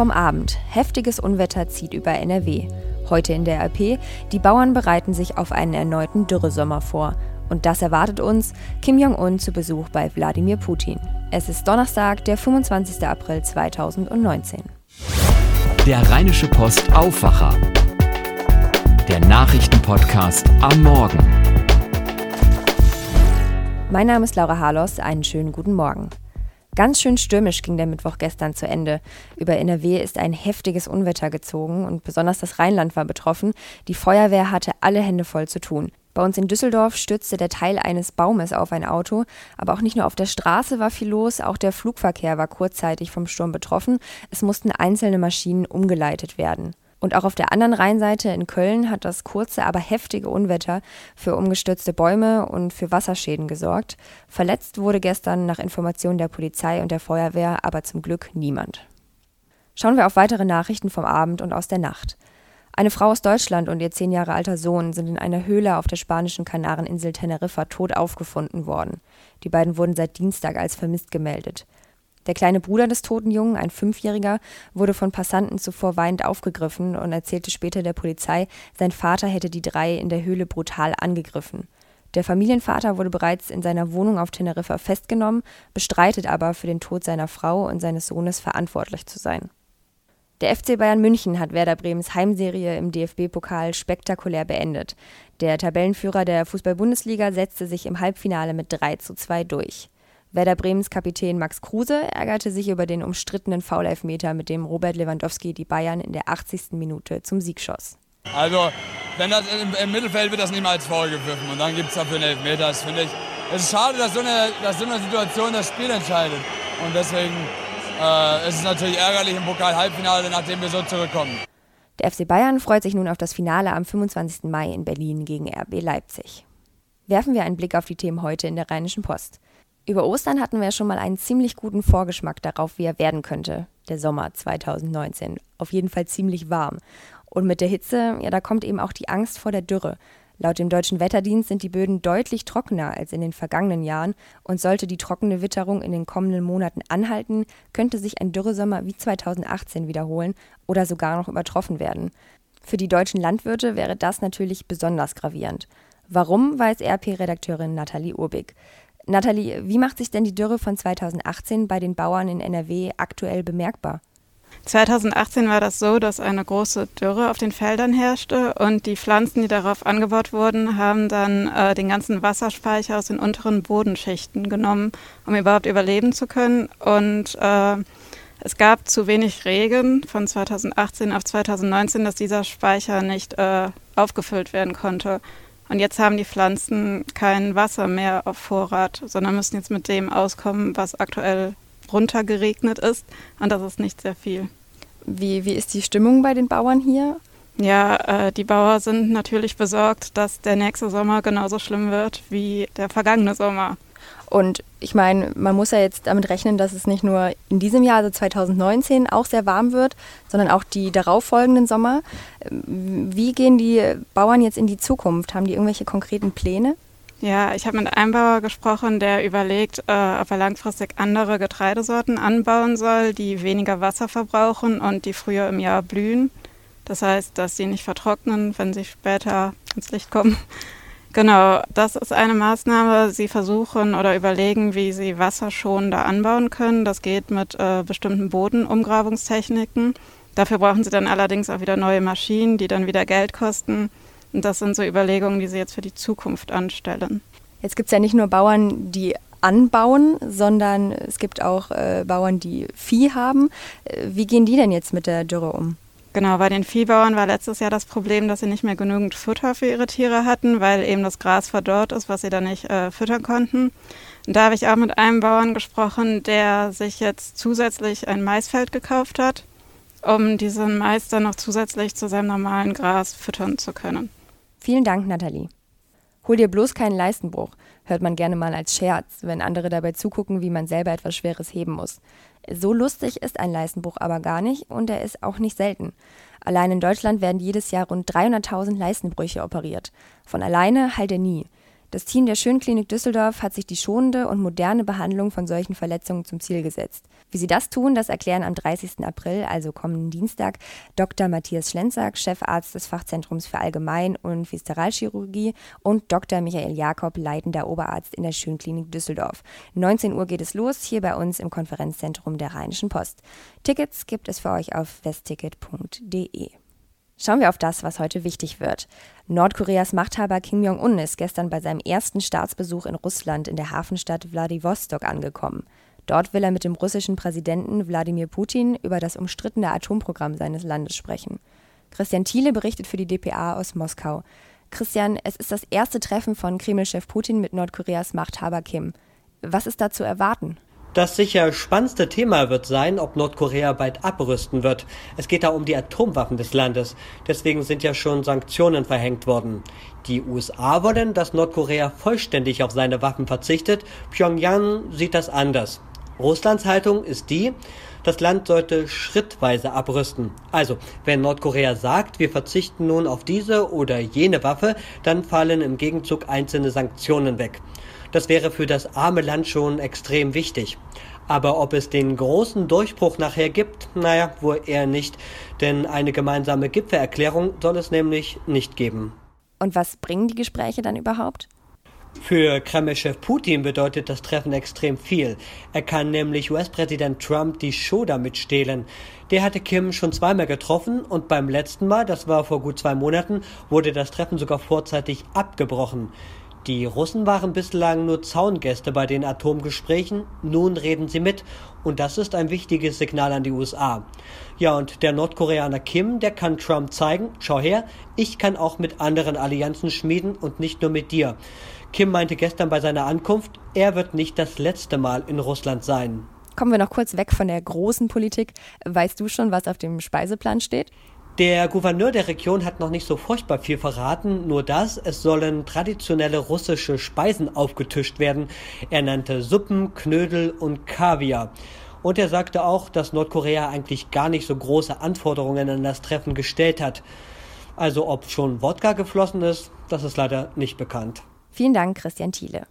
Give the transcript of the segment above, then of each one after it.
vom Abend. Heftiges Unwetter zieht über NRW. Heute in der RP, die Bauern bereiten sich auf einen erneuten Dürresommer vor. Und das erwartet uns Kim Jong-un zu Besuch bei Wladimir Putin. Es ist Donnerstag, der 25. April 2019. Der Rheinische Post Aufwacher. Der Nachrichtenpodcast am Morgen. Mein Name ist Laura Harlos, einen schönen guten Morgen. Ganz schön stürmisch ging der Mittwoch gestern zu Ende. Über NRW ist ein heftiges Unwetter gezogen und besonders das Rheinland war betroffen. Die Feuerwehr hatte alle Hände voll zu tun. Bei uns in Düsseldorf stürzte der Teil eines Baumes auf ein Auto, aber auch nicht nur auf der Straße war viel los, auch der Flugverkehr war kurzzeitig vom Sturm betroffen. Es mussten einzelne Maschinen umgeleitet werden. Und auch auf der anderen Rheinseite in Köln hat das kurze, aber heftige Unwetter für umgestürzte Bäume und für Wasserschäden gesorgt. Verletzt wurde gestern nach Informationen der Polizei und der Feuerwehr aber zum Glück niemand. Schauen wir auf weitere Nachrichten vom Abend und aus der Nacht. Eine Frau aus Deutschland und ihr zehn Jahre alter Sohn sind in einer Höhle auf der spanischen Kanareninsel Teneriffa tot aufgefunden worden. Die beiden wurden seit Dienstag als vermisst gemeldet. Der kleine Bruder des toten Jungen, ein Fünfjähriger, wurde von Passanten zuvor weinend aufgegriffen und erzählte später der Polizei, sein Vater hätte die drei in der Höhle brutal angegriffen. Der Familienvater wurde bereits in seiner Wohnung auf Teneriffa festgenommen, bestreitet aber, für den Tod seiner Frau und seines Sohnes verantwortlich zu sein. Der FC Bayern München hat Werder Bremens Heimserie im DFB-Pokal spektakulär beendet. Der Tabellenführer der Fußball-Bundesliga setzte sich im Halbfinale mit 3 zu 2 durch. Werder Bremens Kapitän Max Kruse ärgerte sich über den umstrittenen Foulelfmeter, mit dem Robert Lewandowski die Bayern in der 80. Minute zum Sieg schoss. Also, wenn das im, im Mittelfeld wird das niemals Foul gepfiffen und dann gibt es dafür einen Elfmeter. Das finde ich, es ist schade, dass so, eine, dass so eine Situation das Spiel entscheidet. Und deswegen äh, ist es natürlich ärgerlich im Pokal-Halbfinale, nachdem wir so zurückkommen. Der FC Bayern freut sich nun auf das Finale am 25. Mai in Berlin gegen RB Leipzig. Werfen wir einen Blick auf die Themen heute in der Rheinischen Post. Über Ostern hatten wir schon mal einen ziemlich guten Vorgeschmack darauf, wie er werden könnte, der Sommer 2019. Auf jeden Fall ziemlich warm. Und mit der Hitze, ja, da kommt eben auch die Angst vor der Dürre. Laut dem deutschen Wetterdienst sind die Böden deutlich trockener als in den vergangenen Jahren und sollte die trockene Witterung in den kommenden Monaten anhalten, könnte sich ein Dürresommer wie 2018 wiederholen oder sogar noch übertroffen werden. Für die deutschen Landwirte wäre das natürlich besonders gravierend. Warum, weiß RP-Redakteurin Nathalie Urbig. Nathalie, wie macht sich denn die Dürre von 2018 bei den Bauern in NRW aktuell bemerkbar? 2018 war das so, dass eine große Dürre auf den Feldern herrschte und die Pflanzen, die darauf angebaut wurden, haben dann äh, den ganzen Wasserspeicher aus den unteren Bodenschichten genommen, um überhaupt überleben zu können. Und äh, es gab zu wenig Regen von 2018 auf 2019, dass dieser Speicher nicht äh, aufgefüllt werden konnte. Und jetzt haben die Pflanzen kein Wasser mehr auf Vorrat, sondern müssen jetzt mit dem auskommen, was aktuell runtergeregnet ist. Und das ist nicht sehr viel. Wie, wie ist die Stimmung bei den Bauern hier? Ja, äh, die Bauer sind natürlich besorgt, dass der nächste Sommer genauso schlimm wird wie der vergangene Sommer. Und ich meine, man muss ja jetzt damit rechnen, dass es nicht nur in diesem Jahr, also 2019, auch sehr warm wird, sondern auch die darauffolgenden Sommer. Wie gehen die Bauern jetzt in die Zukunft? Haben die irgendwelche konkreten Pläne? Ja, ich habe mit einem Bauer gesprochen, der überlegt, äh, ob er langfristig andere Getreidesorten anbauen soll, die weniger Wasser verbrauchen und die früher im Jahr blühen. Das heißt, dass sie nicht vertrocknen, wenn sie später ins Licht kommen. Genau, das ist eine Maßnahme. Sie versuchen oder überlegen, wie sie wasserschonender anbauen können. Das geht mit äh, bestimmten Bodenumgrabungstechniken. Dafür brauchen sie dann allerdings auch wieder neue Maschinen, die dann wieder Geld kosten. Und das sind so Überlegungen, die sie jetzt für die Zukunft anstellen. Jetzt gibt es ja nicht nur Bauern, die anbauen, sondern es gibt auch äh, Bauern, die Vieh haben. Äh, wie gehen die denn jetzt mit der Dürre um? Genau, bei den Viehbauern war letztes Jahr das Problem, dass sie nicht mehr genügend Futter für ihre Tiere hatten, weil eben das Gras verdorrt ist, was sie dann nicht äh, füttern konnten. Und da habe ich auch mit einem Bauern gesprochen, der sich jetzt zusätzlich ein Maisfeld gekauft hat, um diesen Mais dann noch zusätzlich zu seinem normalen Gras füttern zu können. Vielen Dank, Nathalie. Hol dir bloß keinen Leistenbruch, hört man gerne mal als Scherz, wenn andere dabei zugucken, wie man selber etwas Schweres heben muss. So lustig ist ein Leistenbruch aber gar nicht und er ist auch nicht selten. Allein in Deutschland werden jedes Jahr rund 300.000 Leistenbrüche operiert. Von alleine heilt er nie. Das Team der Schönklinik Düsseldorf hat sich die schonende und moderne Behandlung von solchen Verletzungen zum Ziel gesetzt. Wie sie das tun, das erklären am 30. April, also kommenden Dienstag, Dr. Matthias Schlenzack, Chefarzt des Fachzentrums für Allgemein- und Viszeralchirurgie und Dr. Michael Jakob, leitender Oberarzt in der Schönklinik Düsseldorf. 19 Uhr geht es los, hier bei uns im Konferenzzentrum der Rheinischen Post. Tickets gibt es für euch auf westticket.de. Schauen wir auf das, was heute wichtig wird. Nordkoreas Machthaber Kim Jong-un ist gestern bei seinem ersten Staatsbesuch in Russland in der Hafenstadt Wladiwostok angekommen. Dort will er mit dem russischen Präsidenten Wladimir Putin über das umstrittene Atomprogramm seines Landes sprechen. Christian Thiele berichtet für die dpa aus Moskau. Christian, es ist das erste Treffen von Kreml-Chef Putin mit Nordkoreas Machthaber Kim. Was ist da zu erwarten? Das sicher spannendste Thema wird sein, ob Nordkorea bald abrüsten wird. Es geht da um die Atomwaffen des Landes. Deswegen sind ja schon Sanktionen verhängt worden. Die USA wollen, dass Nordkorea vollständig auf seine Waffen verzichtet. Pyongyang sieht das anders. Russlands Haltung ist die, das Land sollte schrittweise abrüsten. Also, wenn Nordkorea sagt, wir verzichten nun auf diese oder jene Waffe, dann fallen im Gegenzug einzelne Sanktionen weg. Das wäre für das arme Land schon extrem wichtig. Aber ob es den großen Durchbruch nachher gibt, naja, wohl eher nicht. Denn eine gemeinsame Gipfelerklärung soll es nämlich nicht geben. Und was bringen die Gespräche dann überhaupt? Für Kreml-Chef Putin bedeutet das Treffen extrem viel. Er kann nämlich US-Präsident Trump die Show damit stehlen. Der hatte Kim schon zweimal getroffen und beim letzten Mal, das war vor gut zwei Monaten, wurde das Treffen sogar vorzeitig abgebrochen. Die Russen waren bislang nur Zaungäste bei den Atomgesprächen, nun reden sie mit und das ist ein wichtiges Signal an die USA. Ja, und der Nordkoreaner Kim, der kann Trump zeigen, schau her, ich kann auch mit anderen Allianzen schmieden und nicht nur mit dir. Kim meinte gestern bei seiner Ankunft, er wird nicht das letzte Mal in Russland sein. Kommen wir noch kurz weg von der großen Politik. Weißt du schon, was auf dem Speiseplan steht? Der Gouverneur der Region hat noch nicht so furchtbar viel verraten, nur das, es sollen traditionelle russische Speisen aufgetischt werden. Er nannte Suppen, Knödel und Kaviar. Und er sagte auch, dass Nordkorea eigentlich gar nicht so große Anforderungen an das Treffen gestellt hat. Also ob schon Wodka geflossen ist, das ist leider nicht bekannt. Vielen Dank, Christian Thiele.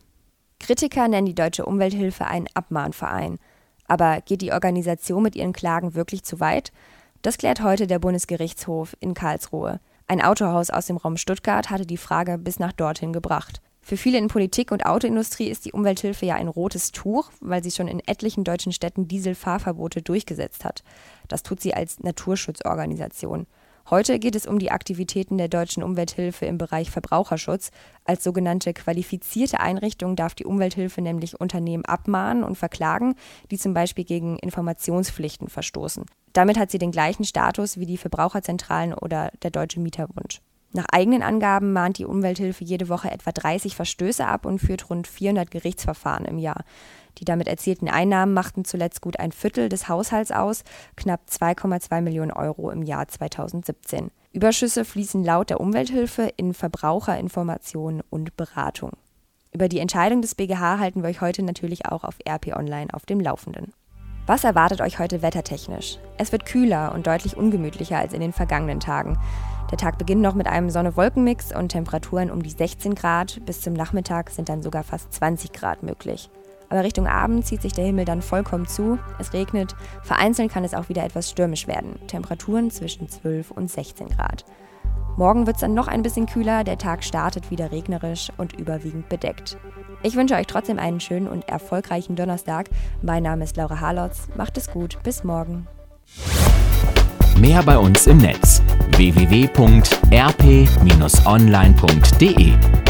Kritiker nennen die Deutsche Umwelthilfe einen Abmahnverein. Aber geht die Organisation mit ihren Klagen wirklich zu weit? Das klärt heute der Bundesgerichtshof in Karlsruhe. Ein Autohaus aus dem Raum Stuttgart hatte die Frage bis nach dorthin gebracht. Für viele in Politik und Autoindustrie ist die Umwelthilfe ja ein rotes Tuch, weil sie schon in etlichen deutschen Städten Dieselfahrverbote durchgesetzt hat. Das tut sie als Naturschutzorganisation. Heute geht es um die Aktivitäten der deutschen Umwelthilfe im Bereich Verbraucherschutz. Als sogenannte qualifizierte Einrichtung darf die Umwelthilfe nämlich Unternehmen abmahnen und verklagen, die zum Beispiel gegen Informationspflichten verstoßen. Damit hat sie den gleichen Status wie die Verbraucherzentralen oder der Deutsche Mieterbund. Nach eigenen Angaben mahnt die Umwelthilfe jede Woche etwa 30 Verstöße ab und führt rund 400 Gerichtsverfahren im Jahr. Die damit erzielten Einnahmen machten zuletzt gut ein Viertel des Haushalts aus, knapp 2,2 Millionen Euro im Jahr 2017. Überschüsse fließen laut der Umwelthilfe in Verbraucherinformation und Beratung. Über die Entscheidung des BGH halten wir euch heute natürlich auch auf RP Online auf dem Laufenden. Was erwartet euch heute wettertechnisch? Es wird kühler und deutlich ungemütlicher als in den vergangenen Tagen. Der Tag beginnt noch mit einem Sonne-Wolken-Mix und Temperaturen um die 16 Grad. Bis zum Nachmittag sind dann sogar fast 20 Grad möglich. Aber Richtung Abend zieht sich der Himmel dann vollkommen zu. Es regnet. Vereinzelt kann es auch wieder etwas stürmisch werden. Temperaturen zwischen 12 und 16 Grad. Morgen wird es dann noch ein bisschen kühler. Der Tag startet wieder regnerisch und überwiegend bedeckt. Ich wünsche euch trotzdem einen schönen und erfolgreichen Donnerstag. Mein Name ist Laura Harlotz. Macht es gut. Bis morgen. Mehr bei uns im Netz www.rp-online.de